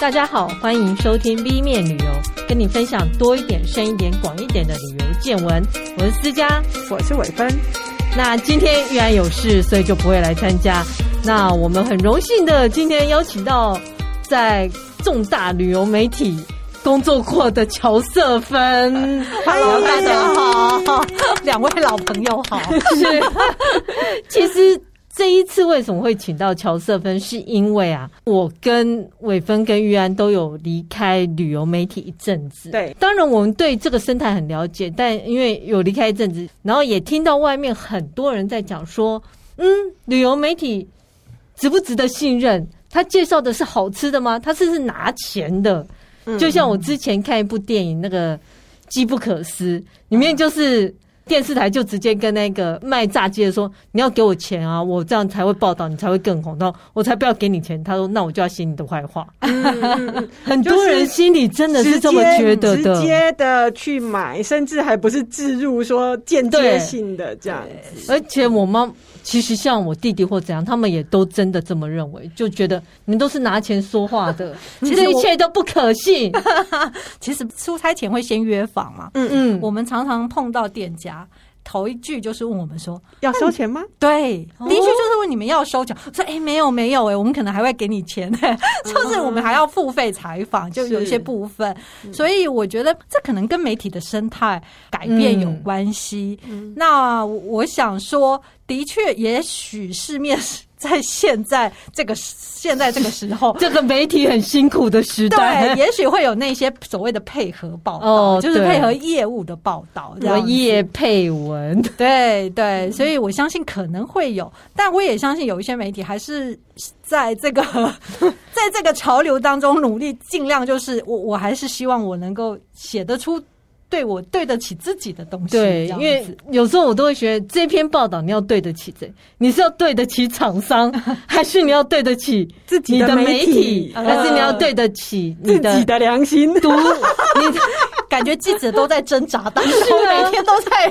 大家好，欢迎收听 V 面旅游，跟你分享多一点、深一点、广一点的旅游见闻。我是思佳，我是伟芬。那今天依然有事，所以就不会来参加。那我们很荣幸的今天邀请到在重大旅游媒体工作过的乔瑟芬。Hello，大家好，两位老朋友好。是，其实。这一次为什么会请到乔瑟芬？是因为啊，我跟伟芬跟玉安都有离开旅游媒体一阵子。对，当然我们对这个生态很了解，但因为有离开一阵子，然后也听到外面很多人在讲说，嗯，旅游媒体值不值得信任？他介绍的是好吃的吗？他是不是拿钱的？嗯，就像我之前看一部电影，那个《机不可失》里面就是。电视台就直接跟那个卖炸鸡的说：“你要给我钱啊，我这样才会报道，你才会更红。然后我才不要给你钱。”他说：“那我就要写你的坏话。嗯”嗯、很多人心里真的是这么觉得的，直接的去买，甚至还不是置入说间接性的这样子。而且我妈。其实像我弟弟或怎样，他们也都真的这么认为，就觉得你们都是拿钱说话的，其实这一切都不可信。其实出差前会先约访嘛，嗯嗯，我们常常碰到店家，头一句就是问我们说要收钱吗？对，的确就是问你们要收钱。说哎，没有没有哎，我们可能还会给你钱，就是我们还要付费采访，就有一些部分。所以我觉得这可能跟媒体的生态改变有关系。那我想说。的确，也许市面在现在这个现在这个时候，这个媒体很辛苦的时代，对，也许会有那些所谓的配合报道，哦、就是配合业务的报道，什么业配文，对对，所以我相信可能会有，但我也相信有一些媒体还是在这个 在这个潮流当中努力，尽量就是我我还是希望我能够写得出。对我对得起自己的东西，对，因为有时候我都会觉得这篇报道你要对得起谁？你是要对得起厂商，还是你要对得起自己的媒体，还是你要对得起自己的良心？读你 感觉记者都在挣扎当中，每天都在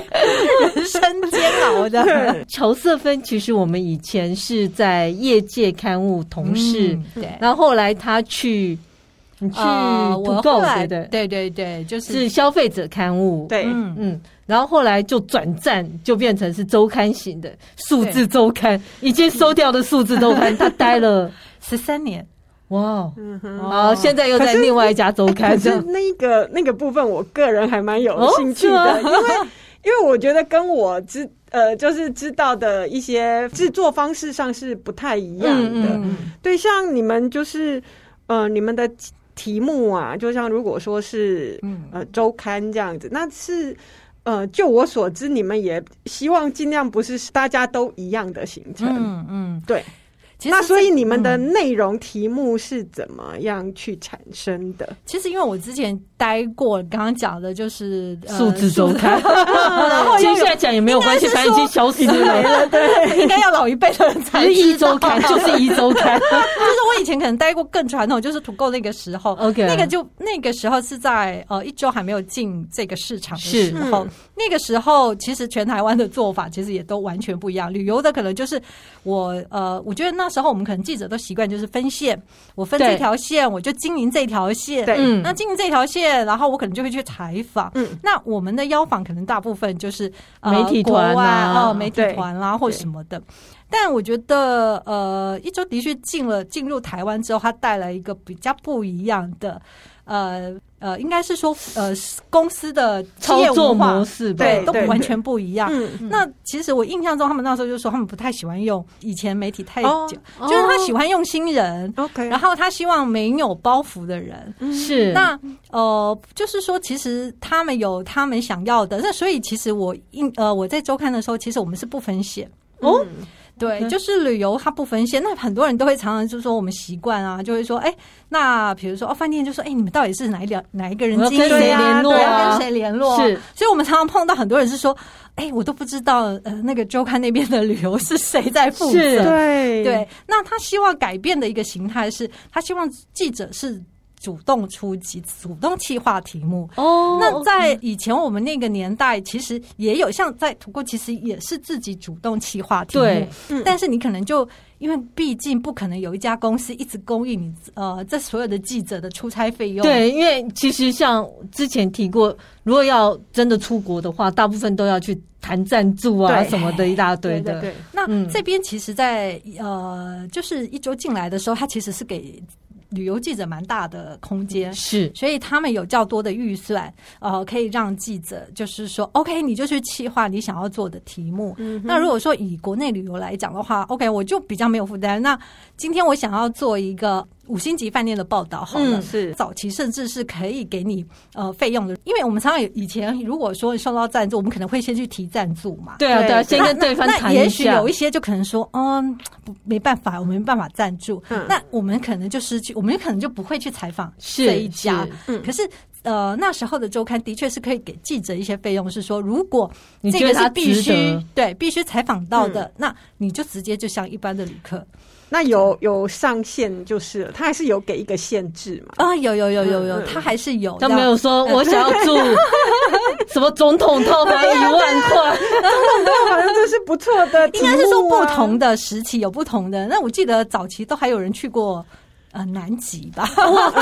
人生煎熬的。乔瑟芬其实我们以前是在业界刊物同事，对，然后后来他去。你去土购学的，对对？对，就是是消费者刊物，对，嗯。嗯，然后后来就转战，就变成是周刊型的数字周刊，已经收掉的数字周刊，他待了。十三年，哇，好，现在又在另外一家周刊，就那个那个部分，我个人还蛮有兴趣的，因为因为我觉得跟我知呃就是知道的一些制作方式上是不太一样的，对，像你们就是呃你们的。题目啊，就像如果说是呃周刊这样子，那是呃就我所知，你们也希望尽量不是大家都一样的行程，嗯嗯，对。那所以你们的内容题目是怎么样去产生的？其实因为我之前待过，刚刚讲的就是数字周刊，然后接下来讲也没有关系，反正已经消失了。对，应该要老一辈的人才是一周刊，就是一周刊。就是我以前可能待过更传统，就是土购那个时候，OK，那个就那个时候是在呃一周还没有进这个市场的时候，那个时候其实全台湾的做法其实也都完全不一样。旅游的可能就是我呃，我觉得那。那时候我们可能记者都习惯就是分线，我分这条线，我就经营这条线。对，那经营这条线，然后我可能就会去采访。嗯，那我们的邀访可能大部分就是媒体团啊，哦，媒体团啦，或什么的。但我觉得，呃，一周的确进了进入台湾之后，它带来一个比较不一样的。呃呃，应该是说，呃，公司的操作模式对都完全不一样。嗯，那其实我印象中，他们那时候就说，他们不太喜欢用以前媒体太久，就是他喜欢用新人。OK，然后他希望没有包袱的人。是那呃，就是说，其实他们有他们想要的。那所以，其实我印呃，我在周刊的时候，其实我们是不分线哦。对，就是旅游它不分线，那很多人都会常常就说我们习惯啊，就会说，哎，那比如说哦，饭店就说，哎，你们到底是哪一两哪一个人经营啊？对，要跟谁联络？是，所以我们常常碰到很多人是说，哎，我都不知道，呃，那个周刊那边的旅游是谁在负责？对对，那他希望改变的一个形态是，他希望记者是。主动出击，主动企划题目。哦，那在以前我们那个年代，其实也有像在图库，其实也是自己主动企划题目。对，但是你可能就因为毕竟不可能有一家公司一直供应你呃这所有的记者的出差费用。对，因为其实像之前提过，如果要真的出国的话，大部分都要去谈赞助啊什么的一大堆的。对，对，对，那这边其实在，在呃，就是一周进来的时候，他其实是给。旅游记者蛮大的空间，是，所以他们有较多的预算，呃，可以让记者就是说，OK，你就去企划你想要做的题目。嗯、那如果说以国内旅游来讲的话，OK，我就比较没有负担。那今天我想要做一个。五星级饭店的报道，好了，是早期甚至是可以给你呃费用的，因为我们常常以前如果说受到赞助，我们可能会先去提赞助嘛。对啊，对啊，先跟对方谈一下。也许有一些就可能说，嗯，没办法，我们没办法赞助。嗯，那我们可能就失去，我们可能就不会去采访这一家。嗯，可是呃那时候的周刊的确是可以给记者一些费用，是说如果这个是必须对必须采访到的，那你就直接就像一般的旅客。那有有上限就是了，他还是有给一个限制嘛？啊，有有有有有，他还是有。他没有说我想要住什么总统套房一万块，总统套房这是不错的。应该是说不同的时期有不同的。那我记得早期都还有人去过。呃，南极吧！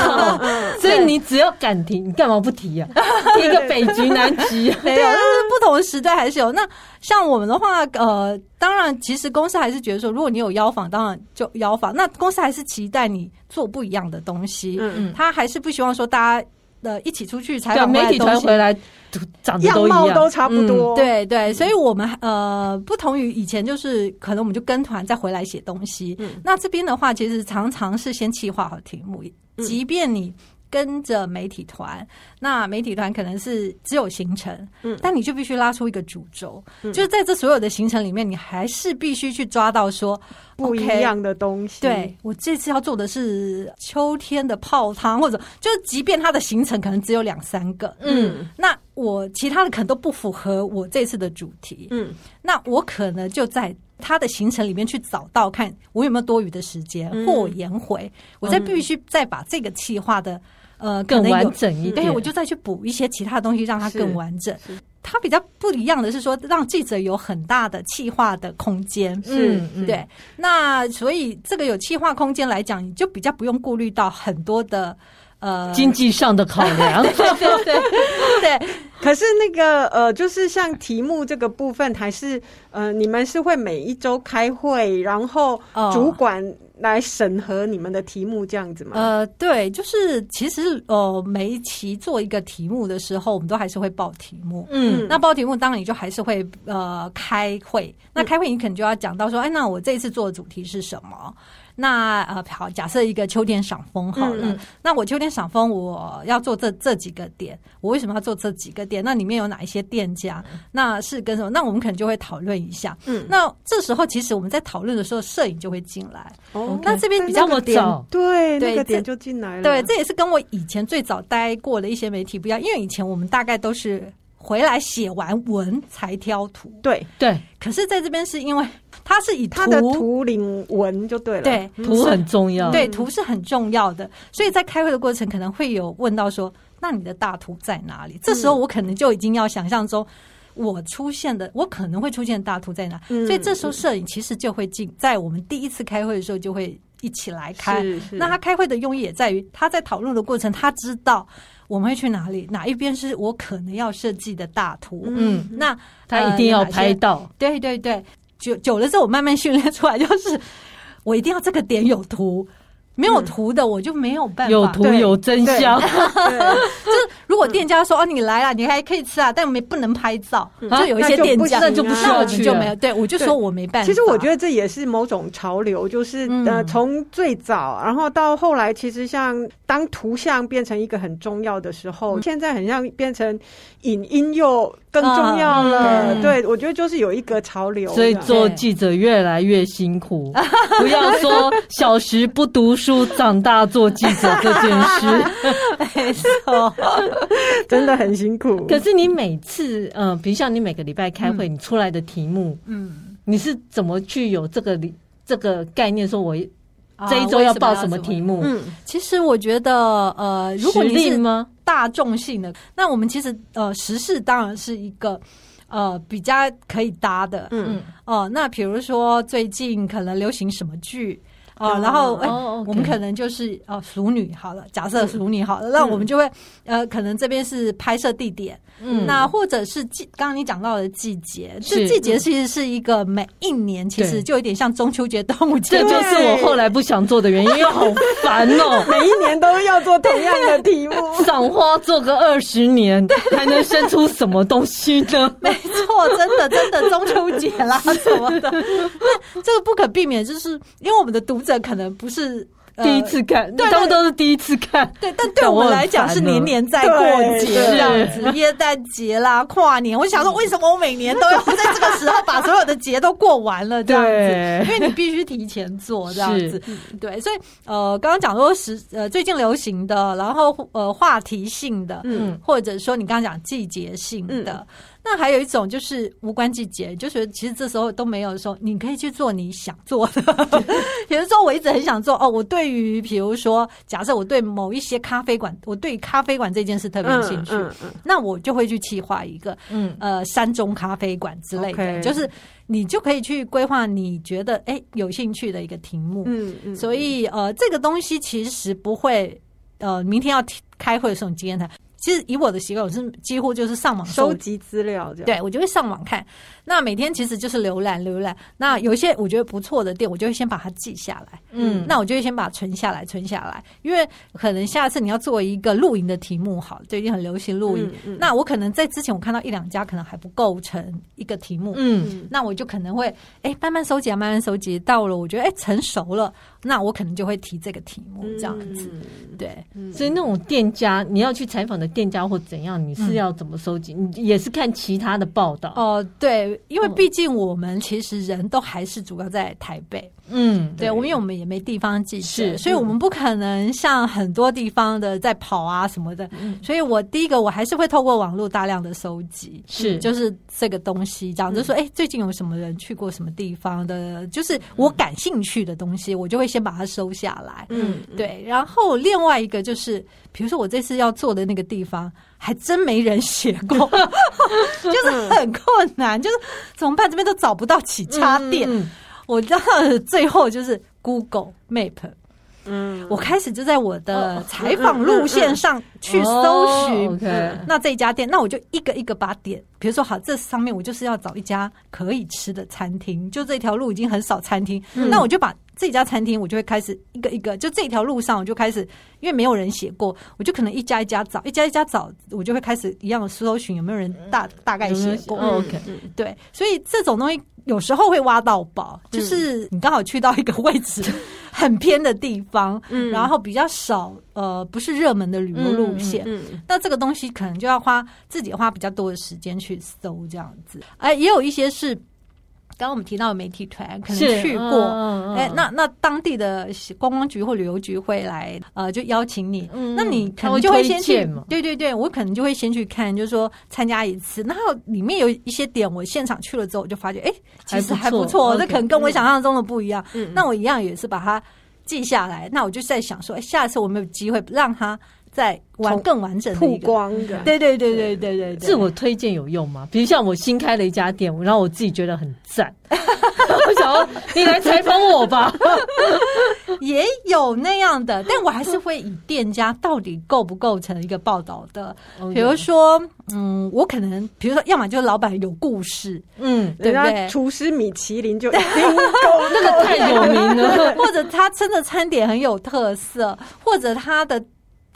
所以你只要敢提，你干嘛不提呀？提一个北极、南极，对啊，但是不同的时代还是有。那像我们的话，呃，当然，其实公司还是觉得说，如果你有邀访，当然就邀访。那公司还是期待你做不一样的东西，嗯嗯，他还是不希望说大家。呃，一起出去采访，媒体团回来长得都一样，样貌都差不多。嗯、对对，所以我们呃，不同于以前，就是可能我们就跟团再回来写东西。嗯、那这边的话，其实常常是先企划好题目，即便你。跟着媒体团，那媒体团可能是只有行程，嗯，但你就必须拉出一个主轴，嗯，就是在这所有的行程里面，你还是必须去抓到说不一样的东西。对，我这次要做的是秋天的泡汤，或者就是即便它的行程可能只有两三个，嗯，那我其他的可能都不符合我这次的主题，嗯，那我可能就在。他的行程里面去找到看我有没有多余的时间，或我延回，我再必须再把这个计划的呃更完整一点，对，我就再去补一些其他东西，让它更完整。它比较不一样的是说，让记者有很大的气化的空间，嗯，对。那所以这个有气化空间来讲，你就比较不用顾虑到很多的。呃，经济上的考量，对对对对。可是那个呃，就是像题目这个部分，还是呃，你们是会每一周开会，然后主管来审核你们的题目这样子吗？呃，对，就是其实呃，每一期做一个题目的时候，我们都还是会报题目。嗯，那报题目当然你就还是会呃开会。那开会你可能就要讲到说，哎，那我这一次做的主题是什么？那呃，好，假设一个秋天赏枫好了，嗯、那我秋天赏枫，我要做这这几个点，我为什么要做这几个点？那里面有哪一些店家？那是跟什么？那我们可能就会讨论一下。嗯，那这时候其实我们在讨论的时候，摄影就会进来。哦，那这边比较早，对，那个点就进来了。对，这也是跟我以前最早待过的一些媒体不一样，因为以前我们大概都是。回来写完文才挑图，对对。可是在这边是因为它是以图它的图领文就对了，对，图很重要，对，图是很重要的。所以在开会的过程可能会有问到说，那你的大图在哪里？嗯、这时候我可能就已经要想象中我出现的，我可能会出现大图在哪。嗯、所以这时候摄影其实就会进，在我们第一次开会的时候就会一起来开。那他开会的用意也在于他在讨论的过程，他知道。我们会去哪里？哪一边是我可能要设计的大图？嗯，那他一定要拍到。呃、对对对，久久了之后，我慢慢训练出来，就是我一定要这个点有图。没有图的我就没有办法。有图有真相，就是如果店家说哦，你来了，你还可以吃啊，但我们不能拍照，就有一些店家那就不需要去，就没有。对，我就说我没办法。其实我觉得这也是某种潮流，就是呃，从最早然后到后来，其实像当图像变成一个很重要的时候，现在很像变成影音又更重要了。对，我觉得就是有一个潮流，所以做记者越来越辛苦。不要说小时不读书。书长大做记者这件事，没错，真的很辛苦。可是你每次，嗯、呃，比如像你每个礼拜开会，你出来的题目，嗯，你是怎么去有这个这个概念？说我这一周要报什么题目？嗯，其实我觉得，呃，如果你是大众性的，那我们其实呃，时事当然是一个呃比较可以搭的。嗯哦、呃，那比如说最近可能流行什么剧？哦，然后哎，我们可能就是哦，熟女好了，假设熟女好了，那我们就会呃，可能这边是拍摄地点，嗯，那或者是季，刚刚你讲到的季节，这季节其实是一个每一年其实就有点像中秋节、端午节，这就是我后来不想做的原因，因为好烦哦，每一年都要做同样的题目，赏花做个二十年，还能生出什么东西呢？没错，真的真的中秋节啦什么的，那这个不可避免，就是因为我们的读。这可能不是第一次看，对，他们都是第一次看。对，但对我们来讲是年年在过节这样子，耶诞节啦、跨年。我想说，为什么我每年都要在这个时候把所有的节都过完了这样子？因为你必须提前做这样子。对，所以呃，刚刚讲说时呃最近流行的，然后呃话题性的，嗯，或者说你刚刚讲季节性的。那还有一种就是无关季节，就是其实这时候都没有的时候，你可以去做你想做的。比如说，我一直很想做哦，我对于比如说，假设我对某一些咖啡馆，我对咖啡馆这件事特别有兴趣，嗯嗯嗯、那我就会去企划一个，嗯呃，山中咖啡馆之类的，嗯、就是你就可以去规划你觉得哎有兴趣的一个题目。嗯嗯，所以呃，这个东西其实不会呃，明天要开会的时候你今天谈。其实以我的习惯，我是几乎就是上网收集资料。对，我就会上网看。那每天其实就是浏览浏览。那有一些我觉得不错的店，我就会先把它记下来。嗯，那我就会先把它存下来，存下来。因为可能下次你要做一个露营的题目，好，最近很流行露营。嗯嗯、那我可能在之前我看到一两家，可能还不构成一个题目。嗯，那我就可能会哎慢慢收集啊，慢慢收集。到了我觉得哎成熟了，那我可能就会提这个题目这样子。嗯、对，所以那种店家你要去采访的。店家或怎样，你是要怎么收集？嗯、你也是看其他的报道哦、呃。对，因为毕竟我们其实人都还是主要在台北。嗯，对，我因为我们也没地方记者，是所以我们不可能像很多地方的在跑啊什么的。嗯、所以我第一个我还是会透过网络大量的收集，是就是这个东西，这样就说，哎、嗯，最近有什么人去过什么地方的，就是我感兴趣的东西，我就会先把它收下来。嗯，对。然后另外一个就是，比如说我这次要做的那个地方，还真没人写过，就是很困难，就是怎么办？这边都找不到起家店。嗯我知道最后就是 Google Map，嗯，我开始就在我的采访路线上去搜寻，那这家店，那我就一个一个把点，比如说好，这上面我就是要找一家可以吃的餐厅，就这条路已经很少餐厅，那我就把这家餐厅，我就会开始一个一个，就这条路上我就开始，因为没有人写过，我就可能一家一家找，一家一家找，我就会开始一样的搜寻有没有人大大概写过，OK，对，所以这种东西。有时候会挖到宝，就是你刚好去到一个位置 很偏的地方，嗯，然后比较少呃不是热门的旅游路线，嗯，嗯，那这个东西可能就要花自己花比较多的时间去搜这样子，哎，也有一些是。刚刚我们提到的媒体团可能去过，哎、嗯，那那当地的观光局或旅游局会来，呃，就邀请你，嗯、那你可能就会先去，对对对，我可能就会先去看，就是说参加一次，然后里面有一些点，我现场去了之后，我就发觉，哎，其实还不错，这可能跟我想象中的不一样。嗯、那我一样也是把它记下来，那我就在想说，哎，下次我没有机会让他。在完更完整的曝光的，对对对对对对，自我推荐有用吗？比如像我新开了一家店，然后我自己觉得很赞，我想要你来采访我吧，也有那样的，但我还是会以店家到底构不构成一个报道的，比如说，嗯，我可能比如说，要么就是老板有故事，嗯，对不对？厨师米其林就那个太有名了，或者他真的餐点很有特色，或者他的。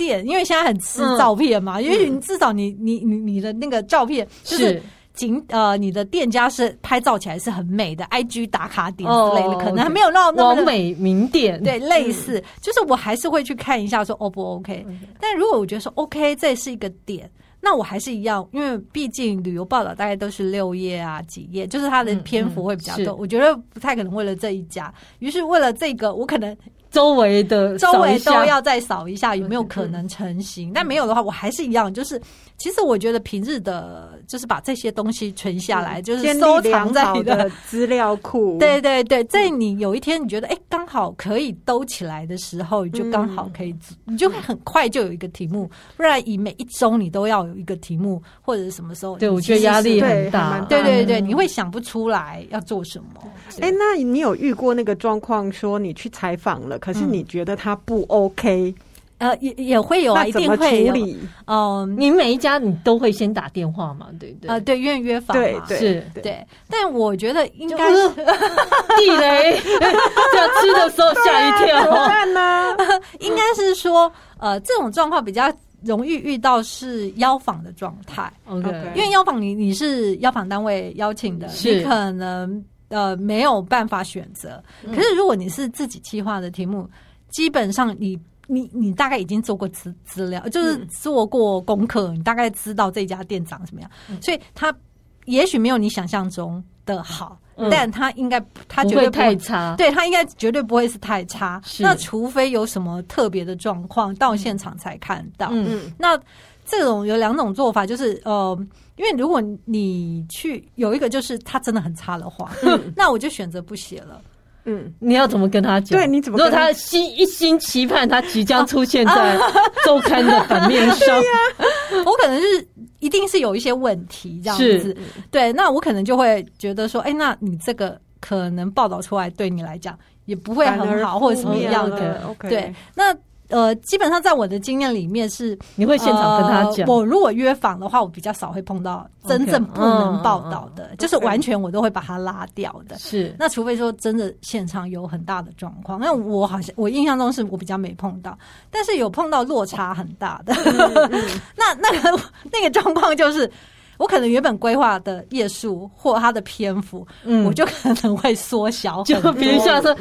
店，因为现在很吃照片嘛，嗯、因为你至少你你你你的那个照片就是景呃，你的店家是拍照起来是很美的，IG 打卡点之类的，哦、可能还没有到那么美名店。对，类似，嗯、就是我还是会去看一下说 O 不 OK。嗯、但如果我觉得说 OK，这是一个点，那我还是一样，因为毕竟旅游报道大概都是六页啊几页，就是它的篇幅会比较多，我觉得不太可能为了这一家，于是为了这个，我可能。周围的周围都要再扫一下，有没有可能成型？但没有的话，我还是一样，就是其实我觉得平日的，就是把这些东西存下来，就是收藏在你的资料库。对 对对，在你有一天你觉得哎，刚好可以兜起来的时候，你就刚好可以，你就会很快就有一个题目。不然以每一周你都要有一个题目，或者是什么时候？对，我觉得压力很大。对对对，你会想不出来要做什么。哎，那你有遇过那个状况，说你去采访了，可是你觉得他不 OK？呃，也也会有啊，一定会有。嗯，你每一家你都会先打电话嘛，对不对？呃，对，约约访嘛，是，对。但我觉得应该是地雷，要吃的时候吓一跳。怎么办呢？应该是说，呃，这种状况比较容易遇到是邀访的状态。OK，因为邀访你你是邀访单位邀请的，你可能呃没有办法选择。可是如果你是自己计划的题目，基本上你。你你大概已经做过资资料，就是做过功课，嗯、你大概知道这家店长什么样，嗯、所以他也许没有你想象中的好，嗯、但他应该他绝对不太差，对他应该绝对不会是太差。那除非有什么特别的状况，到现场才看到。嗯，那这种有两种做法，就是呃，因为如果你去有一个就是他真的很差的话，嗯、那我就选择不写了。嗯，你要怎么跟他讲？对，你怎么？如果他心一心期盼他即将出现在 周刊的版面上，啊啊、我可能是一定是有一些问题这样子。是对，那我可能就会觉得说，哎、欸，那你这个可能报道出来对你来讲也不会很好，或者什么样的。Okay. 对，那。呃，基本上在我的经验里面是，你会现场跟他讲。呃、我如果约访的话，我比较少会碰到真正不能报道的就是完全我都会把它拉掉的。是那除非说真的现场有很大的状况，那我好像我印象中是我比较没碰到，但是有碰到落差很大的。那那个那个状况就是。我可能原本规划的页数或它的篇幅，嗯，我就可能会缩小，就比如像说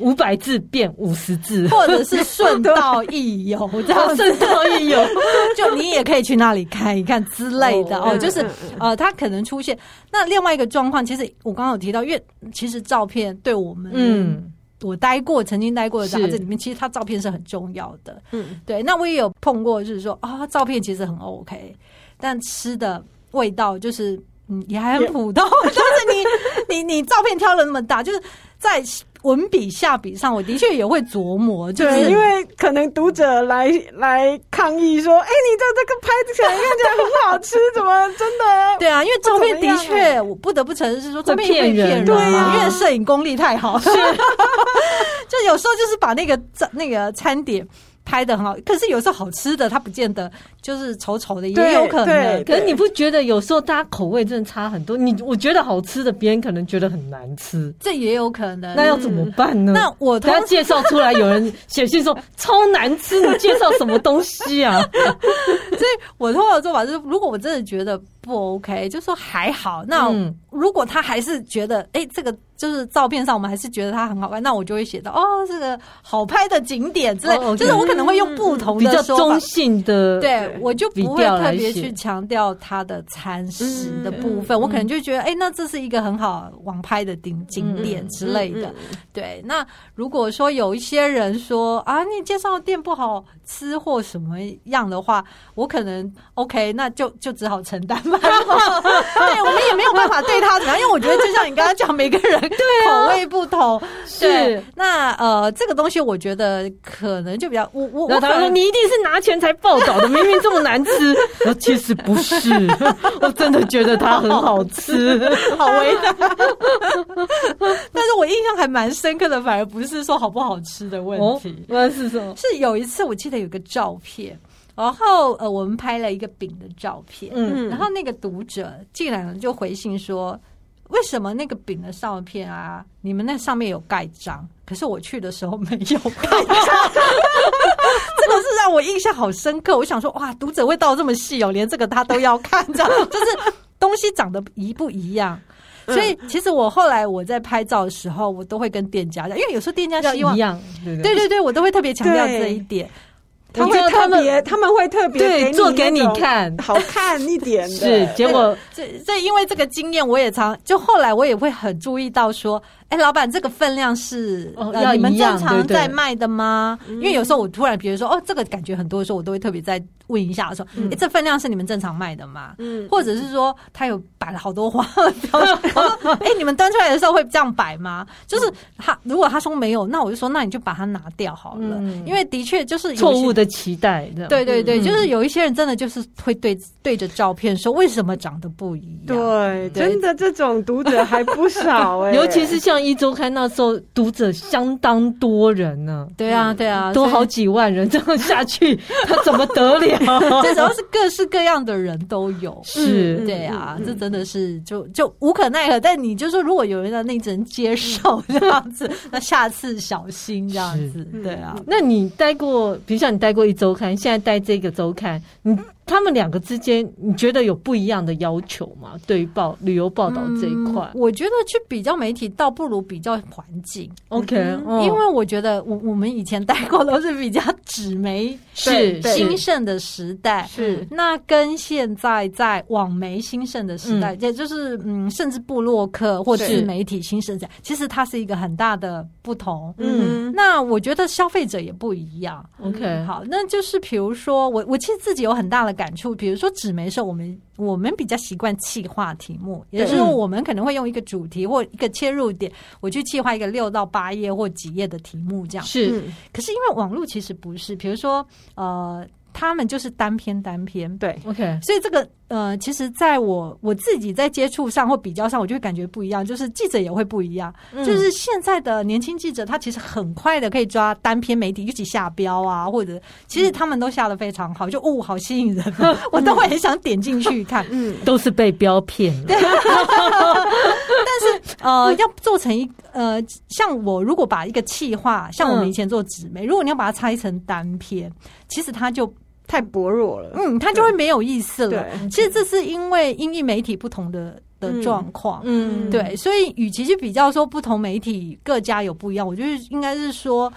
五百字变五十字，或者是顺道一游，这样顺道一游，就你也可以去那里看一看之类的哦。就是呃，它可能出现。那另外一个状况，其实我刚刚有提到，因为其实照片对我们，嗯，我待过曾经待过的杂志里面，其实它照片是很重要的，嗯，对。那我也有碰过，就是说啊，照片其实很 OK，但吃的。味道就是嗯，也还很普通，但是你你你照片挑了那么大，就是在文笔下笔上，我的确也会琢磨，就是因为可能读者来 来抗议说，哎，你这这个拍起来看起来很好吃，怎么 真的？对啊，因为照片的确，我不得不承认是说照片会骗人，对啊，因为摄影功力太好，是，就有时候就是把那个那个餐点。拍的很好，可是有时候好吃的它不见得就是丑丑的，也有可能。可是你不觉得有时候大家口味真的差很多？你我觉得好吃的，别人可能觉得很难吃，这也有可能。那要怎么办呢？那我等下 介绍出来，有人写信说超难吃，你介绍什么东西啊？所以我通常的做法就是，如果我真的觉得不 OK，就说还好。那如果他还是觉得，哎，这个。就是照片上，我们还是觉得它很好看，那我就会写到哦，这个好拍的景点之类。Oh, okay. 就是我可能会用不同的比较中性的，对，我就不会特别去强调它的餐食的部分。嗯、我可能就觉得，哎、欸，那这是一个很好网拍的景景点之类的。对，那如果说有一些人说啊，你介绍的店不好吃或什么样的话，我可能 OK，那就就只好承担吧。对，我们也没有办法对他怎么样，因为我觉得就像你刚刚讲，每个人。口味不同是那呃，这个东西我觉得可能就比较我我。然后他说：“你一定是拿钱才报道的，明明这么难吃。” 其实不是，我真的觉得它很好吃，好味道。但是我印象还蛮深刻的，反而不是说好不好吃的问题。那是什么？是有一次我记得有个照片，然后呃，我们拍了一个饼的照片，嗯，然后那个读者竟然就回信说。为什么那个饼的照片啊？你们那上面有盖章，可是我去的时候没有盖章，这个是让我印象好深刻。我想说，哇，读者味道这么细哦，连这个他都要看，这样就是东西长得一不一样。所以其实我后来我在拍照的时候，我都会跟店家讲，因为有时候店家希望一样，对对对，我都会特别强调这一点。他会特别，他们会特别对做给你看，好看一点的。是结果，这这因为这个经验，我也常就后来我也会很注意到说。哎，老板，这个分量是、哦呃、你们正常在卖的吗？对对，因为有时候我突然比如说，哦，这个感觉很多的时候，我都会特别在问一下说，哎，这分量是你们正常卖的吗？嗯，或者是说，他有摆了好多花，哎，你们端出来的时候会这样摆吗？就是他如果他说没有，那我就说，那你就把它拿掉好了，嗯、因为的确就是错误的期待。对对对，就是有一些人真的就是会对对着照片说，为什么长得不一样？对，对真的这种读者还不少 哎、欸，尤其是像。一周刊那时候读者相当多人呢，对啊，对啊，多好几万人，这样下去 他怎么得了？这主要是各式各样的人都有，是，对啊，这真的是就就无可奈何。但你就说，如果有人在那只能接受这样子，那下次小心这样子，对啊。那你待过，比如像你待过一周刊，现在待这个周刊，你。他们两个之间，你觉得有不一样的要求吗？对于报旅游报道这一块，嗯，我觉得去比较媒体，倒不如比较环境。OK，嗯，因为我觉得我我们以前待过都是比较纸媒是兴盛的时代，是那跟现在在网媒兴盛的时代，也就是嗯，甚至布洛克或者是媒体兴盛这样，其实它是一个很大的不同。嗯，那我觉得消费者也不一样。OK，好，那就是比如说我我其实自己有很大的。感触，比如说纸媒的时候，我们我们比较习惯气化题目，也就是说，我们可能会用一个主题或一个切入点，我去气化一个六到八页或几页的题目，这样是。可是因为网络其实不是，比如说呃。他们就是单篇单篇，对，OK，所以这个呃，其实在我我自己在接触上或比较上，我就会感觉不一样。就是记者也会不一样，嗯、就是现在的年轻记者，他其实很快的可以抓单篇媒体一起下标啊，或者其实他们都下的非常好，就哦，好吸引人，我都会很想点进去看。嗯，都是被标骗了。对但是呃，要做成一呃，像我如果把一个企划，像我们以前做纸媒，嗯、如果你要把它拆成单篇，其实它就。太薄弱了，嗯，它就会没有意思了。其实这是因为音译媒体不同的的状况，嗯，对，所以与其去比较说不同媒体各家有不一样，我觉得应该是说。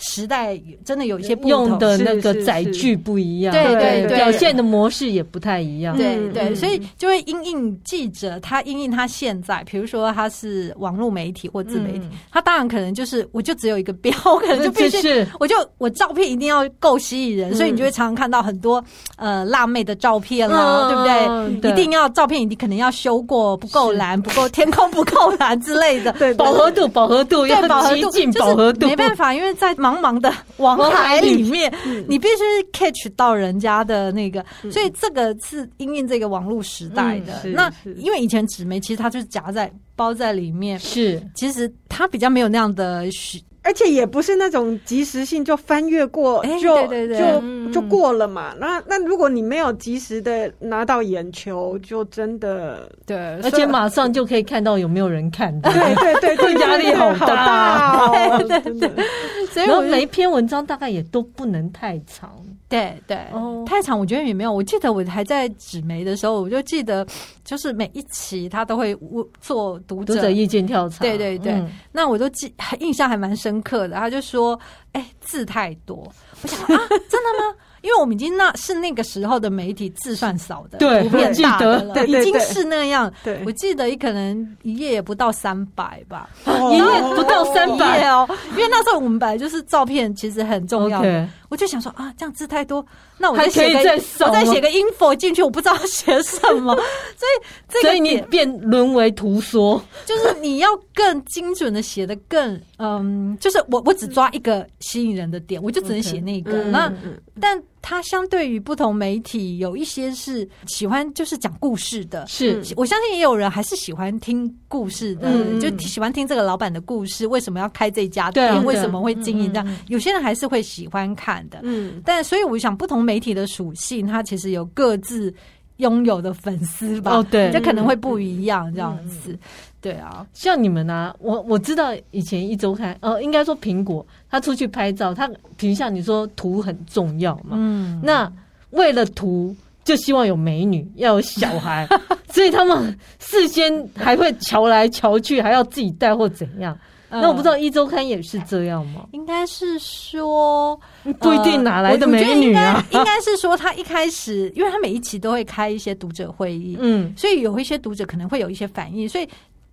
时代真的有一些不同，用的那个载具不一样，对对对，表现的模式也不太一样，对对，所以就会因应记者，他因应他现在，比如说他是网络媒体或自媒体，他当然可能就是我就只有一个标，可能就必须，我就我照片一定要够吸引人，所以你就会常常看到很多呃辣妹的照片啦，对不对？一定要照片一定可能要修过，不够蓝，不够天空不够蓝之类的，对，饱和度饱和度要极尽饱和度，没办法，因为在茫茫的网海里面，你必须 catch 到人家的那个，所以这个是因应这个网络时代的。那因为以前纸媒其实它就是夹在包在里面，是其实它比较没有那样的需。而且也不是那种即时性，就翻越过就、欸、对对对就就过了嘛。那那如果你没有及时的拿到眼球，就真的对，而且马上就可以看到有没有人看的。对对对，压力好大哦。对对对，所以我每一篇文章大概也都不能太长。对对，太长我觉得也没有。我记得我还在纸媒的时候，我就记得就是每一期他都会做读者，读者意见调查。对对对，那我都记印象还蛮深。刻的，他就说：“哎、欸，字太多。”我想啊，真的吗？因为我们已经那是那个时候的媒体字算少的，对，图片大的了，已经是那样。对，我记得可能一页也不到三百吧，一页不到三百哦。因为那时候我们本来就是照片，其实很重要的。我就想说啊，这样字太多，那我再写个我再写个 info 进去，我不知道写什么，所以这个所以你变沦为图说，就是你要更精准的写的更嗯，就是我我只抓一个吸引人的点，我就只能写那个。那、嗯、但它相对于不同媒体，有一些是喜欢就是讲故事的，是。我相信也有人还是喜欢听故事的，嗯、就喜欢听这个老板的故事，为什么要开这家店，啊、为什么会经营这样，有些人还是会喜欢看。的，嗯，但所以我想，不同媒体的属性，它其实有各自拥有的粉丝吧？哦，对，就可能会不一样这样子。对啊，像你们呢、啊，我我知道以前一周刊，呃，应该说苹果，他出去拍照，他比如像你说图很重要嘛，嗯，那为了图。就希望有美女，要有小孩，所以他们事先还会瞧来瞧去，还要自己带或怎样。那我不知道一周刊也是这样吗？应该是说不一定哪来的美女啊，应该是说他一开始，因为他每一期都会开一些读者会议，嗯，所以有一些读者可能会有一些反应，所以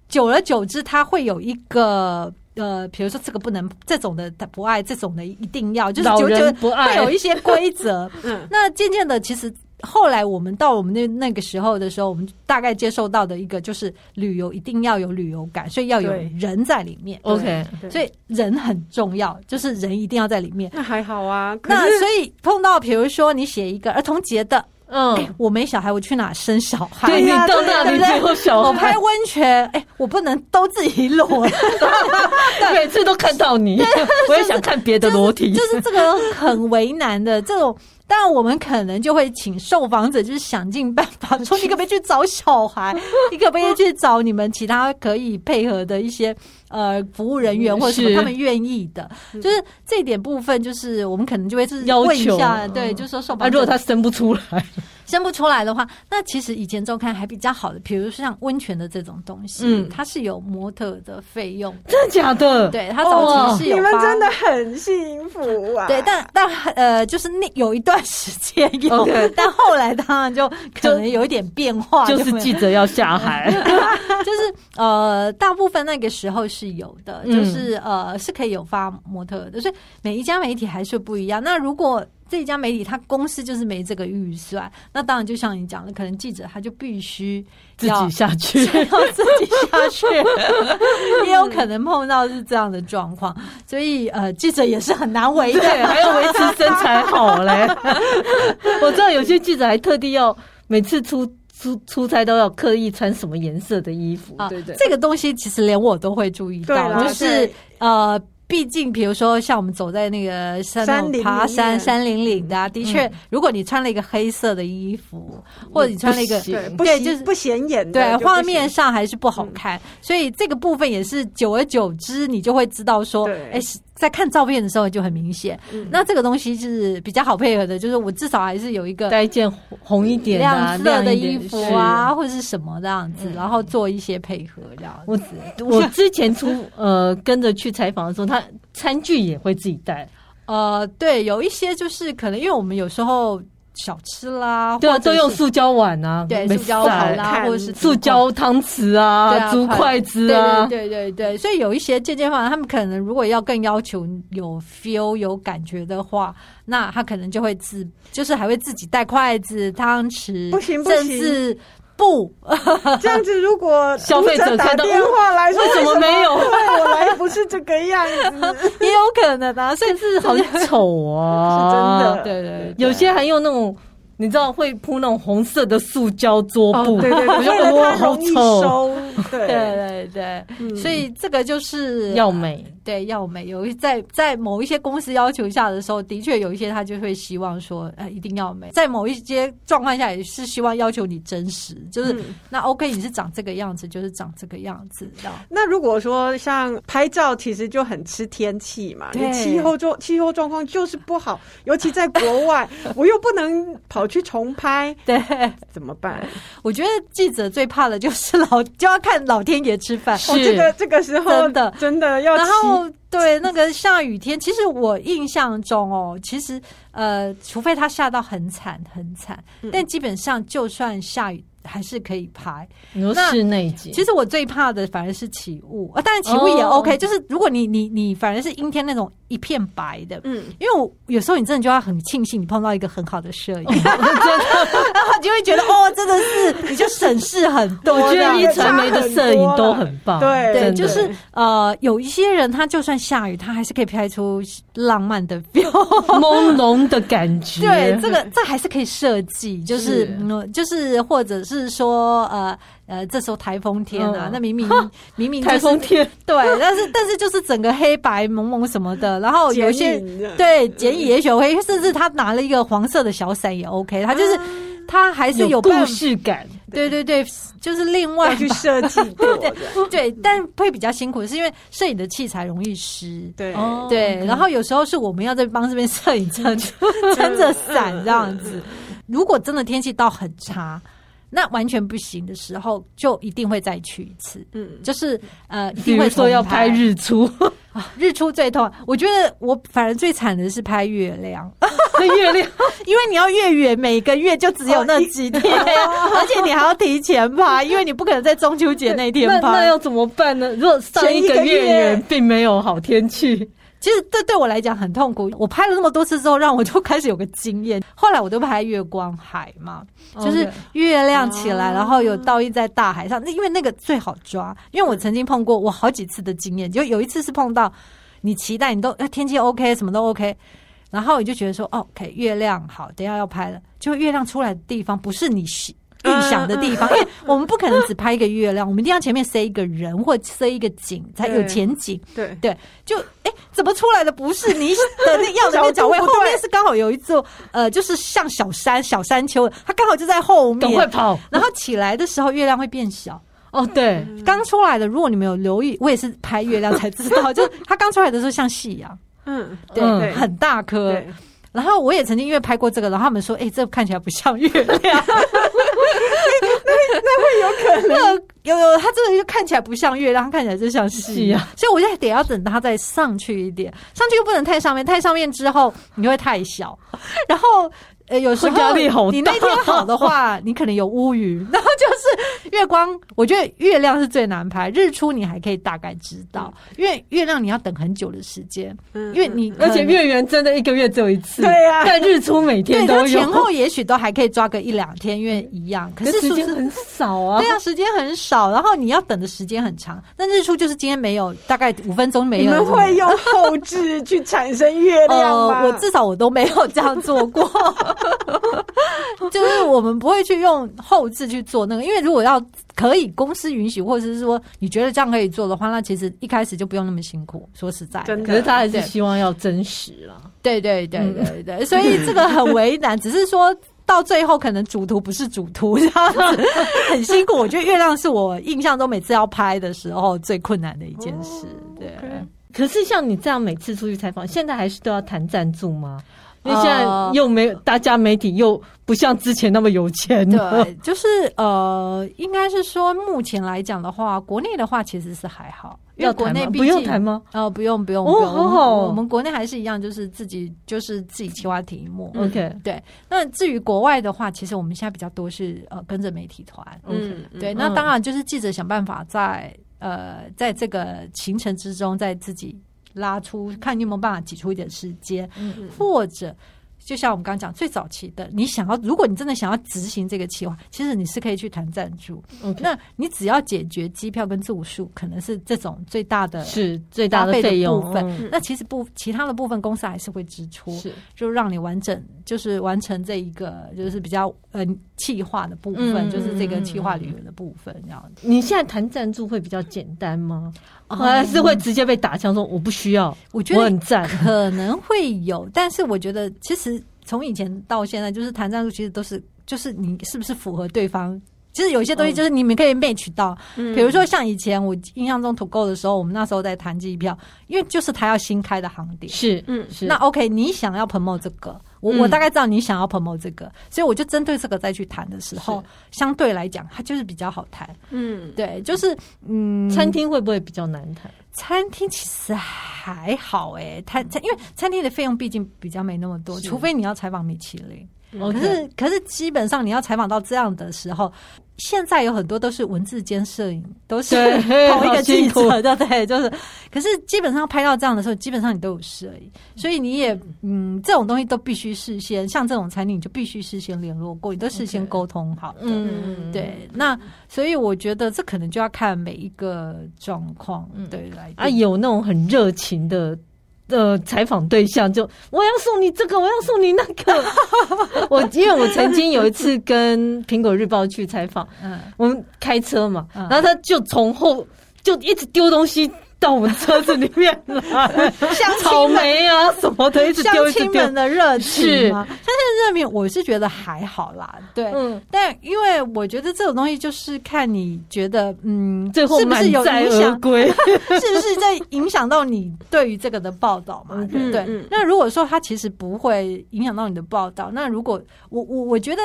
久而久之，他会有一个呃，比如说这个不能这种的他不爱，这种的一定要，就是久久不爱，会有一些规则。嗯，那渐渐的，其实。后来我们到我们那那个时候的时候，我们大概接受到的一个就是旅游一定要有旅游感，所以要有人在里面。OK，所以人很重要，就是人一定要在里面。那还好啊。那所以碰到比如说你写一个儿童节的，嗯、欸，我没小孩，我去哪生小孩？对，你到那里最后小孩，我拍温泉，哎、欸，我不能都自己裸，每次都看到你，我也想看别的裸体，就是，就是这个很为难的这种。但我们可能就会请受访者，就是想尽办法 说，你可不可以去找小孩？你可不可以去找你们其他可以配合的一些呃服务人员，或者什么他们愿意的？就是这一点部分，就是我们可能就会是问一下，对，就是说受访者，如果他生不出来。生不出来的话，那其实以前周刊还比较好的，比如说像温泉的这种东西，嗯，它是有模特的费用，真的假的？对，它早期是有。你们真的很幸福啊！对，但但呃，就是那有一段时间有，Okay. 但后来当然就可能有一点变化，就，就是记者要下海，就是呃，大部分那个时候是有的，就是呃是可以有发模特的，所以每一家媒体还是不一样。那如果这一家媒体，他公司就是没这个预算，那当然就像你讲的，可能记者他就必须自己下去，要自己下去，也有可能碰到是这样的状况，所以呃，记者也是很难为的，还要维持身材好嘞。我知道有些记者还特地要每次出出出差都要刻意穿什么颜色的衣服，啊、对对，这个东西其实连我都会注意到，就是呃。毕竟，比如说像我们走在那个山爬山山林岭的，啊，的确，如果你穿了一个黑色的衣服，或者你穿了一个对，就是不显眼，对，画面上还是不好看。所以这个部分也是久而久之，你就会知道说，哎。在看照片的时候就很明显，嗯，那这个东西是比较好配合的，就是我至少还是有一个带一件红一点亮色的衣服啊，或者是什么这样子，然后做一些配合这样子。我我之前出呃跟着去采访的时候，他餐具也会自己带。呃，对，有一些就是可能因为我们有时候。小吃啦，对啊，都用塑胶碗啊，对，塑胶碗啦，或者是塑胶汤匙啊，竹筷子啊，对对对，所以有一些健健房，他们可能如果要更要求有 feel 有感觉的话，那他可能就会自，就是还会自己带筷子、汤匙，不行不行，甚至。不，这样子，如果消费者打电话来说，为什么没有？我来不是这个样子，也有可能啊，甚至好丑啊，是真的，对对，有些还用那种。你知道会铺那种红色的塑胶桌布，哦、对对对，我觉得它容易收，对。对对，嗯、所以这个就是要美，对要美。有一在在某一些公司要求下的时候，的确有一些他就会希望说，呃，一定要美。在某一些状况下，也是希望要求你真实，就是、嗯、那 OK，你是长这个样子，就是长这个样子。那如果说像拍照，其实就很吃天气嘛，你气候状气候状况就是不好，尤其在国外，我又不能跑。去重拍，对，怎么办？我觉得记者最怕的就是老就要看老天爷吃饭。是、哦、这个这个时候真的真的要。然后对那个下雨天，其实我印象中哦，其实呃，除非它下到很惨很惨，嗯、但基本上就算下雨。还是可以拍，你说室内景。其实我最怕的反而是起雾啊，当然起雾也 OK，、哦、就是如果你你你反而是阴天那种一片白的，嗯，因为我有时候你真的就要很庆幸你碰到一个很好的摄影，真的，然后就会觉得哦，真的是你就省事很多。我觉得一传媒的摄影都很棒，对对，就是呃，有一些人他就算下雨，他还是可以拍出浪漫的 feel，朦胧的感觉。对，这个这还是可以设计，就是，是嗯，就是或者是。是说呃呃，这时候台风天啊，嗯、那明明 明明台风天，对，但是但是就是整个黑白蒙蒙什么的，然后有些对剪影也许 OK，甚至他拿了一个黄色的小伞也 OK，他就是、啊、他还是有，有故事感，对。对对，就是另外去设计，对对，但会比较辛苦，是因为摄影的器材容易湿，对。对，然后有时候是我们要在帮这边摄影撑 撑着伞这样子。如果真的天气到很差。那完全不行的时候，就一定会再去一次。嗯，就是呃，一定会说要拍日出 啊，日出最痛。我觉得我反而最惨的是拍月亮，月亮，因为你要月圆，每个月就只有那几天，而且你还要提前拍，因为你不可能在中秋节那天拍。那那要怎么办呢？如果上一个月圆并没有好天气。其实这对我来讲很痛苦。我拍了那么多次之后，让我就开始有个经验。后来我都拍月光海嘛，就是月亮起来，然后有倒映在大海上。那因为那个最好抓，因为我曾经碰过我好几次的经验，就有一次是碰到你期待你都天气 OK，什么都 OK，然后你就觉得说 OK，月亮好，等一下要拍了，就月亮出来的地方不是你预想的地方，因为我们不可能只拍一个月亮，我们一定要前面塞一个人或塞一个景才有前景。对对，就哎，怎么出来的不是你的那样的那角位？后面是刚好有一座呃，就是像小山小山丘，它刚好就在后面。赶快跑！然后起来的时候，月亮会变小。哦，对，刚出来的，如果你没有留意，我也是拍月亮才知道，就是它刚出来的时候像夕阳。嗯，对，很大颗。然后我也曾经因为拍过这个，然后他们说：“哎、欸，这看起来不像月亮。”那那会有可能有有，它真的就看起来不像月亮，它看起来就像夕阳。所以我就得要等它再上去一点，上去又不能太上面，太上面之后你会太小。然后。呃，有时候压力好大。你那天好的话，你可能有乌云，然后就是月光。我觉得月亮是最难拍，日出你还可以大概知道，因为月亮你要等很久的时间。嗯，因为你而且月圆真的一个月只有一次，对呀。但日出每天都有，前后也许都还可以抓个一两天，因为一样。可是时间很少啊，对啊，时间很少，然后你要等的时间很长。那日出就是今天没有，大概五分钟没有。你们会用后置去产生月亮 吗？我至少我都没有这样做过。就是我们不会去用后置去做那个，因为如果要可以公司允许，或者是说你觉得这样可以做的话，那其实一开始就不用那么辛苦。说实在的，可是他还是希望要真实了。对对对对对，所以这个很为难。只是说到最后，可能主图不是主图，这样子很辛苦。我觉得月亮是我印象中每次要拍的时候最困难的一件事。对，可是像你这样每次出去采访，现在还是都要谈赞助吗？因为现在又没有，大家媒体又不像之前那么有钱。对，就是呃，应该是说目前来讲的话，国内的话其实是还好，因为国内不用谈吗？哦，不用不用不用，好好，我们国内还是一样，就是自己就是自己企划题目。OK，对。那至于国外的话，其实我们现在比较多是呃跟着媒体团。嗯，对。那当然就是记者想办法在呃在这个行程之中，在自己。拉出看你有没有办法挤出一点时间，嗯嗯，或者就像我们刚刚讲最早期的，你想要，如果你真的想要执行这个计划，其实你是可以去谈赞助。那你只要解决机票跟住宿，可能是这种最大的是最大的费用部分。嗯、那其实不其他的部分公司还是会支出，是就让你完整就是完成这一个就是比较呃企划的部分，嗯、就是这个企划旅游的部分这样子。你现在谈赞助会比较简单吗？还是会直接被打枪说我不需要，我觉得很赞，可能会有，但是我觉得其实从以前到现在，就是谈战术其实都是就是你是不是符合对方。其实有些东西就是你们可以 match 到，嗯、比如说像以前我印象中土购的时候，我们那时候在谈机票，因为就是他要新开的航点，是嗯是。那 OK，你想要 promote 这个，我、嗯、我大概知道你想要 promote 这个，所以我就针对这个再去谈的时候，相对来讲它就是比较好谈。嗯，对，就是嗯，餐厅会不会比较难谈？餐厅其实还好哎、欸，餐餐因为餐厅的费用毕竟比较没那么多，除非你要采访米其林。可是可是基本上你要采访到这样的时候。现在有很多都是文字兼摄影，都是 同一个记者，对不对？就是，可是基本上拍到这样的时候，基本上你都有摄影，所以你也嗯，这种东西都必须事先，像这种餐厅你就必须事先联络过，你都事先沟通好的。嗯，对。那所以我觉得这可能就要看每一个状况，对来啊，有那种很热情的。的采访对象就我要送你这个，我要送你那个。我因为我曾经有一次跟苹果日报去采访，嗯，我们开车嘛，然后他就从后就一直丢东西到我们车子里面来，乡草莓啊什么的，一直丢，乡亲们的热情吗？但是热情，我是觉得还好啦。对，嗯，但因为我觉得这种东西就是看你觉得，嗯，最后是不是有影响？是不是在影响到你对于这个的报道嘛？对不对？那如果说它其实不会影响到你的报道，那如果我我我觉得。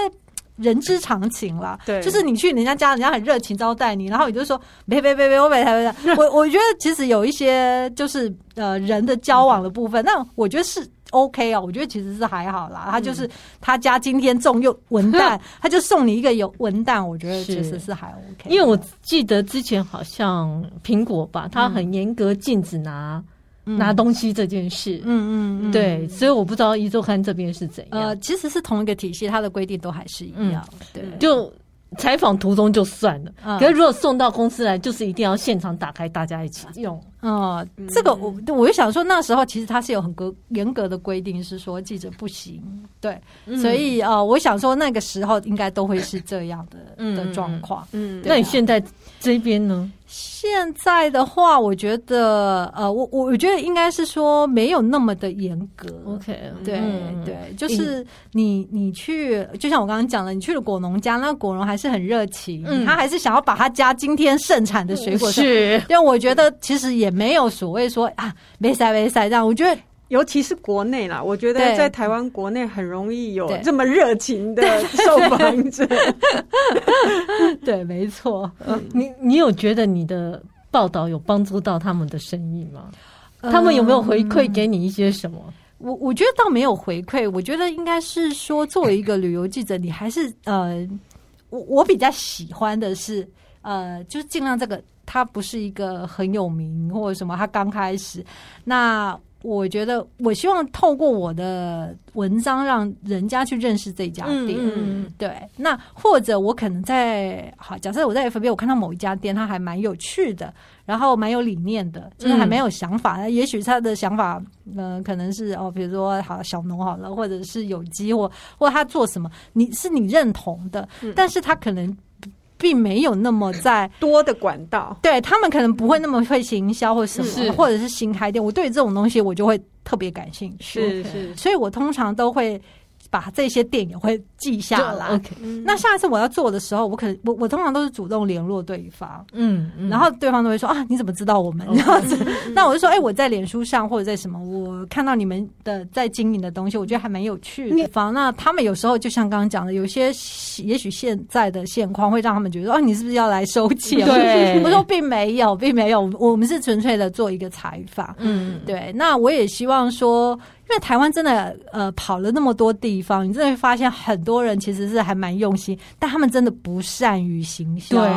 人之常情啦，对，就是你去人家家，人家很热情招待你，然后你就说别别别别，我没台没我我觉得其实有一些就是呃人的交往的部分，那我觉得是 OK 啊，我觉得其实是还好啦。他就是他家今天中又文旦，他就送你一个有文旦，我觉得其实是还 OK。因为我记得之前好像苹果吧，他很严格禁止拿。拿东西这件事，嗯嗯，嗯对，所以我不知道一周刊这边是怎样。呃，其实是同一个体系，它的规定都还是一样。嗯、对，就采访途中就算了，嗯、可是如果送到公司来，就是一定要现场打开，大家一起用。哦、嗯，这个我我就想说，那时候其实他是有很格严格的规定，是说记者不行。对，嗯、所以呃，我想说那个时候应该都会是这样的、嗯、的状况。嗯，啊、那你现在这边呢？现在的话，我觉得呃，我我我觉得应该是说没有那么的严格。OK，对、嗯、对，就是你你去，就像我刚刚讲的，你去了果农家，那果农还是很热情，嗯、他还是想要把他家今天盛产的水果是。因为我觉得其实也。没有所谓说啊，没塞没塞这样，我觉得尤其是国内啦，我觉得在台湾国内很容易有这么热情的 受访者。对，没错。你你有觉得你的报道有帮助到他们的生意吗？他们有没有回馈给你一些什么？嗯、我我觉得倒没有回馈，我觉得应该是说，作为一个旅游记者，你还是呃，我我比较喜欢的是呃，就是尽量这个。他不是一个很有名或者什么，他刚开始。那我觉得，我希望透过我的文章，让人家去认识这家店。嗯，对。那或者我可能在好，假设我在 FB，我看到某一家店，它还蛮有趣的，然后蛮有理念的，就是还蛮有想法的。嗯、也许他的想法，嗯、呃，可能是哦，比如说好小农好了，或者是有机，或或他做什么，你是你认同的，嗯、但是他可能。并没有那么在 多的管道，对他们可能不会那么会行销或什么，是或者是新开店。我对这种东西我就会特别感兴趣，是是，所以我通常都会。把这些店也会记下来。OK，那下一次我要做的时候，我可能我我通常都是主动联络对方，嗯，然后对方都会说啊，你怎么知道我们这样子？那我就说，哎，我在脸书上或者在什么，我看到你们的在经营的东西，我觉得还蛮有趣的。方那他们有时候就像刚刚讲的，有些也许现在的现况会让他们觉得，哦，你是不是要来收钱？对，我说并没有，并没有，我们是纯粹的做一个采访。嗯，对。那我也希望说。因为台湾真的呃跑了那么多地方，你真的会发现很多人其实是还蛮用心，但他们真的不善于行销，对，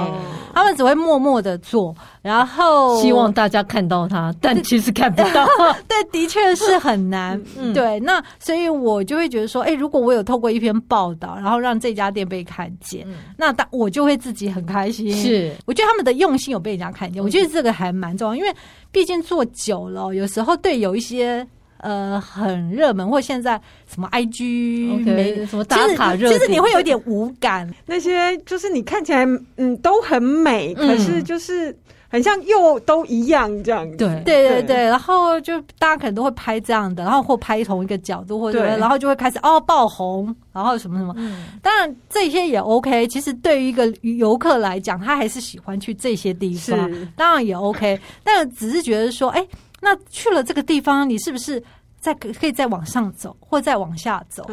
他们只会默默的做，然后希望大家看到他，但其实看不到。对，的确是很难。嗯、对，那所以我就会觉得说，哎，如果我有透过一篇报道，然后让这家店被看见，嗯、那当我就会自己很开心。是，我觉得他们的用心有被人家看见，我觉得这个还蛮重要，因为毕竟做久了，有时候对有一些。呃，很热门，或现在什么 IG okay, 没什么打卡热，其实你会有点无感。那些就是你看起来嗯都很美，嗯、可是就是很像又都一样这样子。对对对对，然后就大家可能都会拍这样的，然后或拍同一个角度，或者然后就会开始哦爆红，然后什么什么。嗯、当然这些也 OK。其实对于一个游客来讲，他还是喜欢去这些地方，当然也 OK。但只是觉得说，哎。那去了这个地方，你是不是再可以再往上走，或再往下走？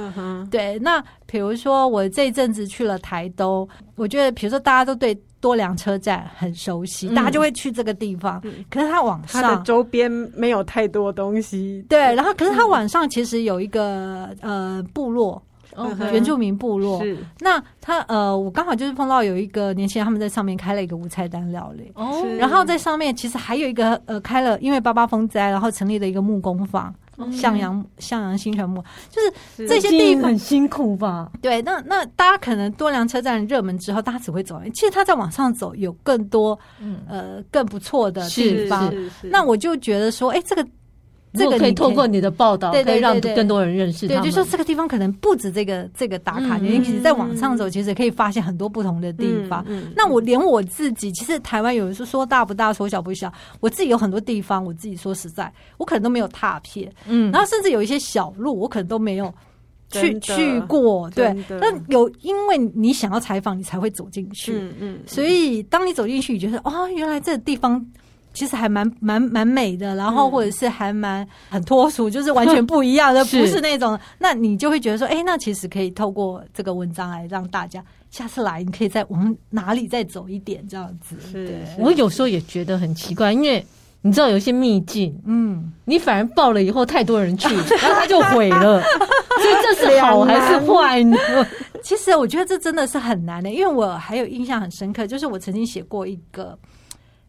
对。那比如说我这一阵子去了台东，我觉得比如说大家都对多良车站很熟悉，嗯、大家就会去这个地方。嗯、可是它往上，它的周边没有太多东西。对，然后可是它晚上其实有一个呃部落。原住民部落，是。那他呃，我刚好就是碰到有一个年轻人，他们在上面开了一个无菜单料理，哦，然后在上面其实还有一个呃，开了因为八八风灾，然后成立了一个木工坊，向阳向阳新泉木，就是这些地方很辛苦吧？对，那那大家可能多良车站热门之后，大家只会走，其实他在往上走有更多嗯。呃更不错的地方，那我就觉得说，哎，这个。这个可以透过你的报道，可以让更多人认识。对，就说这个地方可能不止这个这个打卡点，你其实在网上走，其实可以发现很多不同的地方。那我连我自己，其实台湾有人说说大不大，说小不小，我自己有很多地方，我自己说实在，我可能都没有踏遍。嗯，然后甚至有一些小路，我可能都没有。去去过，对，那有因为你想要采访，你才会走进去，嗯嗯，所以当你走进去，你觉得哦，原来这个地方其实还蛮蛮蛮美的，然后或者是还蛮很脱俗，就是完全不一样的，不是那种，那你就会觉得说，哎，那其实可以透过这个文章来让大家下次来，你可以再往哪里再走一点这样子。是，我有时候也觉得很奇怪，因为。你知道有一些秘境，嗯，你反而报了以后太多人去，然后他就毁了，所以这是好还是坏呢？其实我觉得这真的是很难的，因为我还有印象很深刻，就是我曾经写过一个，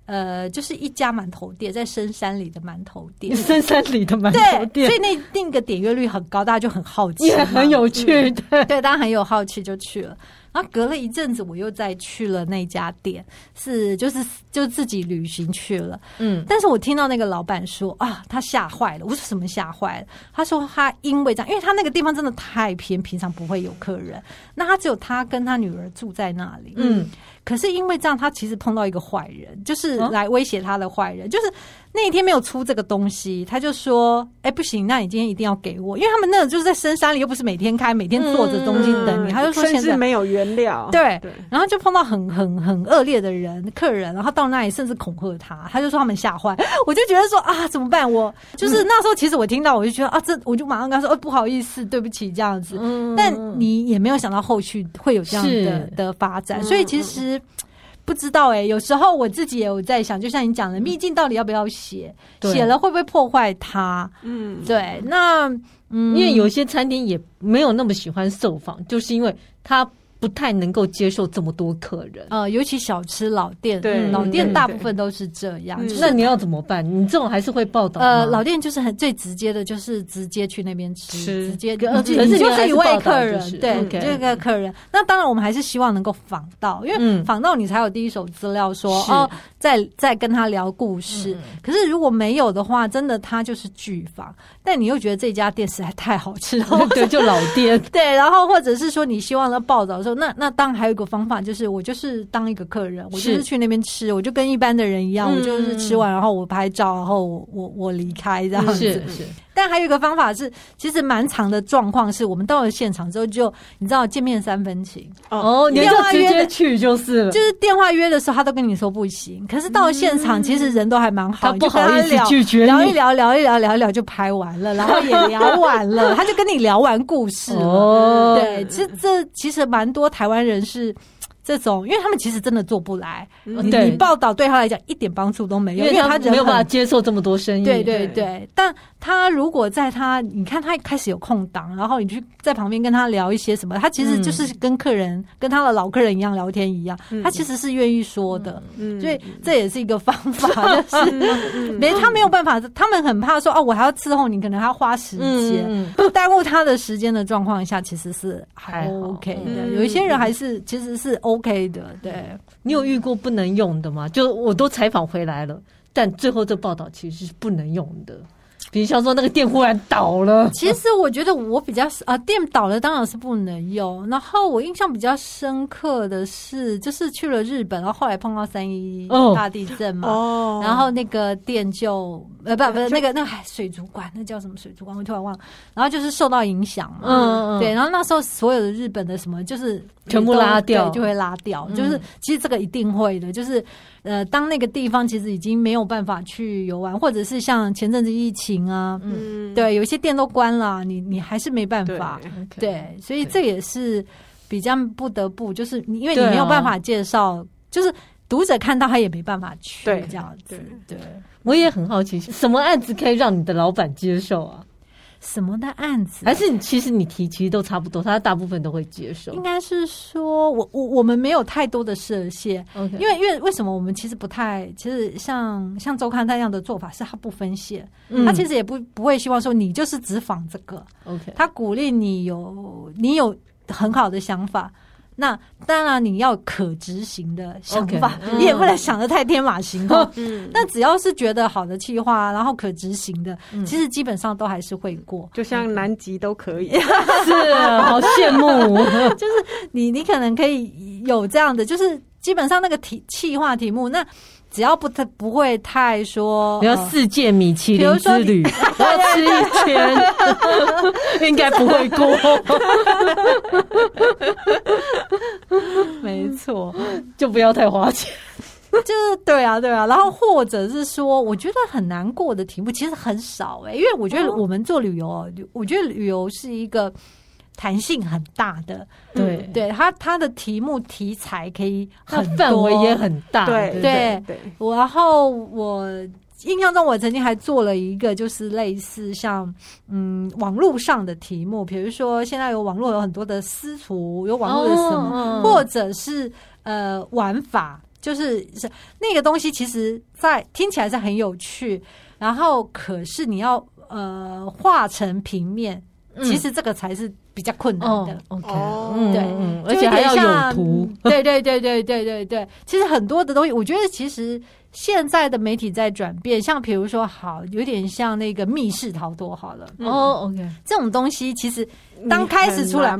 呃，就是一家馒头店在深山里的馒头店，深山里的馒头店，所以那那个点阅率很高，大家就很好奇，也很有趣，对，对，大家很有好奇就去了。然后隔了一阵子，我又再去了那家店，是就是就自己旅行去了。嗯，但是我听到那个老板说啊，他吓坏了。我说什么吓坏了？他说他因为这样，因为他那个地方真的太偏，平常不会有客人。那他只有他跟他女儿住在那里。嗯，可是因为这样，他其实碰到一个坏人，就是来威胁他的坏人，就是。那一天没有出这个东西，他就说：“哎、欸，不行，那你今天一定要给我，因为他们那个就是在深山里，又不是每天开，每天坐着东西等你。嗯”他就说：“现在没有原料。”对，对，然后就碰到很很很恶劣的人客人，然后到那里甚至恐吓他，他就说他们吓坏，我就觉得说啊，怎么办？我就是那时候，其实我听到我就觉得啊，这我就马上跟他说：“哦，不好意思，对不起，这样子。嗯”但你也没有想到后续会有这样的的发展，所以其实。不知道哎、欸，有时候我自己也有在想，就像你讲的，秘境到底要不要写？写了会不会破坏它？嗯，对。那嗯，因为有些餐厅也没有那么喜欢受访，就是因为他。不太能够接受这么多客人，呃，尤其小吃老店，对，老店大部分都是这样。那你要怎么办？你这种还是会报道吗？呃，老店就是很最直接的，就是直接去那边吃，直接跟，可是就是一位客人，对，这个客人。那当然，我们还是希望能够访到，因为访到你才有第一手资料，说哦，在在跟他聊故事。可是如果没有的话，真的他就是拒访。但你又觉得这家店实在太好吃了，对，就老店，对。然后或者是说，你希望他报道的时候。那那当然还有一个方法，就是我就是当一个客人，我就是去那边吃，我就跟一般的人一样，我就是吃完然后我拍照，然后我我我离开这样子。是是。但还有一个方法是，其实蛮长的状况是，我们到了现场之后，就你知道见面三分情哦，你就直接去就是了。就是电话约的时候，他都跟你说不行，可是到了现场，其实人都还蛮好，他不好意思拒绝，聊一聊，聊一聊，聊一聊就拍完了，然后也聊完了，他就跟你聊完故事了。对，其实这其实蛮多台湾人是。这种，因为他们其实真的做不来，嗯、你你报道对他来讲一点帮助都没有，因为他没有办法接受这么多声音。对对对，但他如果在他，你看他一开始有空档，然后你去在旁边跟他聊一些什么，他其实就是跟客人、嗯、跟他的老客人一样聊天一样，嗯、他其实是愿意说的。嗯，所以这也是一个方法，就是没他没有办法，他们很怕说哦，我还要伺候你，可能还要花时间，不耽误他的时间的状况下，其实是还 OK 的。嗯、有一些人还是其实是。OK 的，对，你有遇过不能用的吗？就我都采访回来了，但最后这报道其实是不能用的。比如像说那个店忽然倒了，其实我觉得我比较啊，店倒了当然是不能用。然后我印象比较深刻的是，就是去了日本，然后后来碰到三一大地震嘛，哦，然后那个店就呃不不是那个那个水族馆，那叫什么水族馆？我突然忘了。然后就是受到影响嘛，嗯对。然后那时候所有的日本的什么就是全部拉掉，就会拉掉。就是其实这个一定会的，就是。呃，当那个地方其实已经没有办法去游玩，或者是像前阵子疫情啊，嗯，对，有一些店都关了，你你还是没办法，对，对，所以这也是比较不得不，就是因为你没有办法介绍，啊、就是读者看到他也没办法去，对，这样子，对，我也很好奇，什么案子可以让你的老板接受啊？什么的案子？还是你其实你提其实都差不多，他大部分都会接受。应该是说，我我我们没有太多的设限，Okay. 因为因为为什么我们其实不太，其实像像周刊那样的做法是他不分线，嗯、他其实也不不会希望说你就是只仿这个，OK，他鼓励你有你有很好的想法。那当然你要可执行的想法，你也不能想的太天马行空。嗯，那只要是觉得好的计划，然后可执行的，其实基本上都还是会过。就像南极都可以，是好羡慕。就是你，你可能可以有这样的，就是基本上那个题企划题目那。只要不太不会太说，你要世界米其林之旅，我要吃一圈，应该不会过。没错，就不要太花钱。就是对啊，对啊。然后或者是说，我觉得很难过的题目其实很少哎、欸，因为我觉得我们做旅游，哦、我觉得旅游是一个。弹性很大的，对。对，他他的题目题材可以很范围也很大，对对对。然后我印象中，我曾经还做了一个，就是类似像嗯网络上的题目，比如说现在有网络有很多的私厨，有网络的什么，或者是呃玩法，就是是那个东西，其实在听起来是很有趣，然后可是你要呃画成平面，其实这个才是。比较困难的，OK，对，而且还要有图，对对对对对对对。其实很多的东西，我觉得其实现在的媒体在转变，像比如说，好，有点像那个密室逃脱，好了，哦，OK，这种东西其实刚开始出来，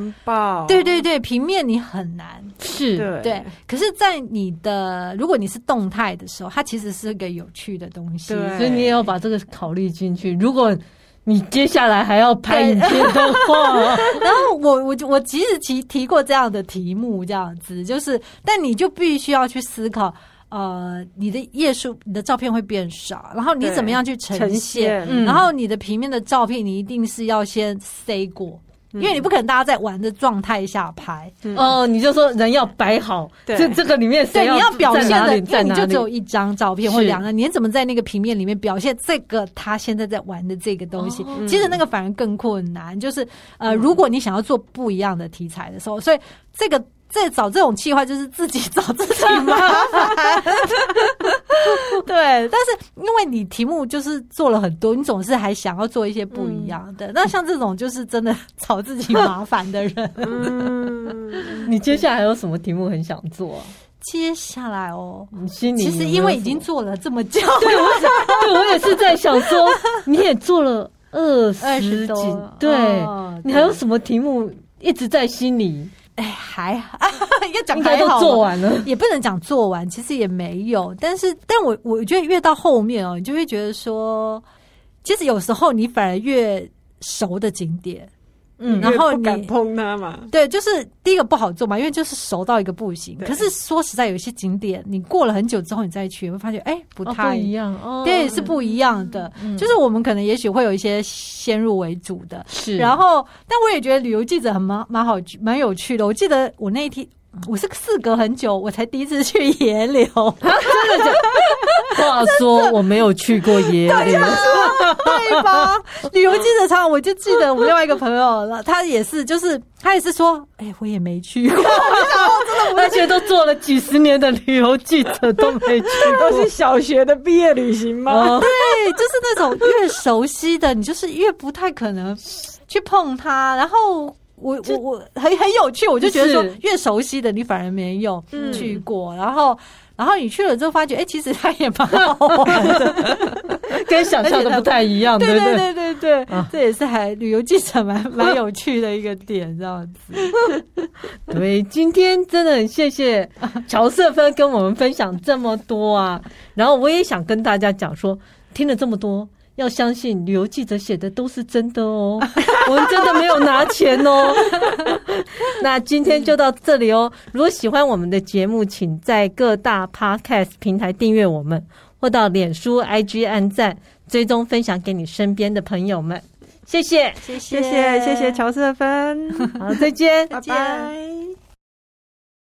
对对对，平面你很难，是，对。可是，在你的如果你是动态的时候，它其实是个有趣的东西，所以你也要把这个考虑进去。如果你接下来还要拍影片的话，然后我我我其实提提过这样的题目，这样子就是，但你就必须要去思考，呃，你的页数、你的照片会变少，然后你怎么样去呈现，呈现，然后你的平面的照片，你一定是要先塞过。因为你不可能大家在玩的状态下拍哦，你就说人要摆好，这这个里面对你要表现的，因为你就只有一张照片或两个，你怎么在那个平面里面表现这个他现在在玩的这个东西？其实那个反而更困难，就是呃，如果你想要做不一样的题材的时候，所以这个。在找这种气话，就是自己找自己麻烦。对，但是因为你题目就是做了很多，你总是还想要做一些不一样的。嗯、那像这种就是真的找自己麻烦的人。嗯，你接下来还有什么题目很想做？接下来哦，你心里其实因为已经做了这么久，对，我对我也是在想说，你也做了二十几，对，哦、你还有什么题目一直在心里？哎，还啊，应该讲还好，都做完了，也不能讲做完，其实也没有。但是，但我我觉得越到后面哦，你就会觉得说，其实有时候你反而越熟的景点。嗯，然后敢碰它嘛？对，就是第一个不好做嘛，因为就是熟到一个不行。可是说实在，有些景点你过了很久之后你再去，会发现哎，不太一样哦。对，是不一样的。就是我们可能也许会有一些先入为主的，是。然后，但我也觉得旅游记者很蛮蛮好，蛮有趣的。我记得我那一天。我是事隔很久，我才第一次去野柳。真的假的？话说我没有去过野柳，对吧？旅游记者常，我就记得我们另外一个朋友，他也是，就是他也是说，哎、欸，我也没去过。真的，而且都做了几十年的旅游记者都没去过，都是小学的毕业旅行吗？对，就是那种越熟悉的，你就是越不太可能去碰它，然后。我我我很很有趣，我就觉得说越熟悉的你反而没有去过，然后然后你去了之后发觉，哎，其实它也蛮好玩的，跟想象的不太一样，对对对对对，这也是还旅游记者蛮 蛮有趣的一个点，这样子。对，今天真的很谢谢乔瑟芬跟我们分享这么多啊，然后我也想跟大家讲说，听了这么多。要相信旅游记者写的都是真的哦，我们真的没有拿钱哦。那今天就到这里哦。如果喜欢我们的节目，请在各大 Podcast 平台订阅我们，或到脸书、IG 按赞、追踪、分享给你身边的朋友们。谢谢，谢谢，谢谢乔瑟芬。好，再见，拜拜。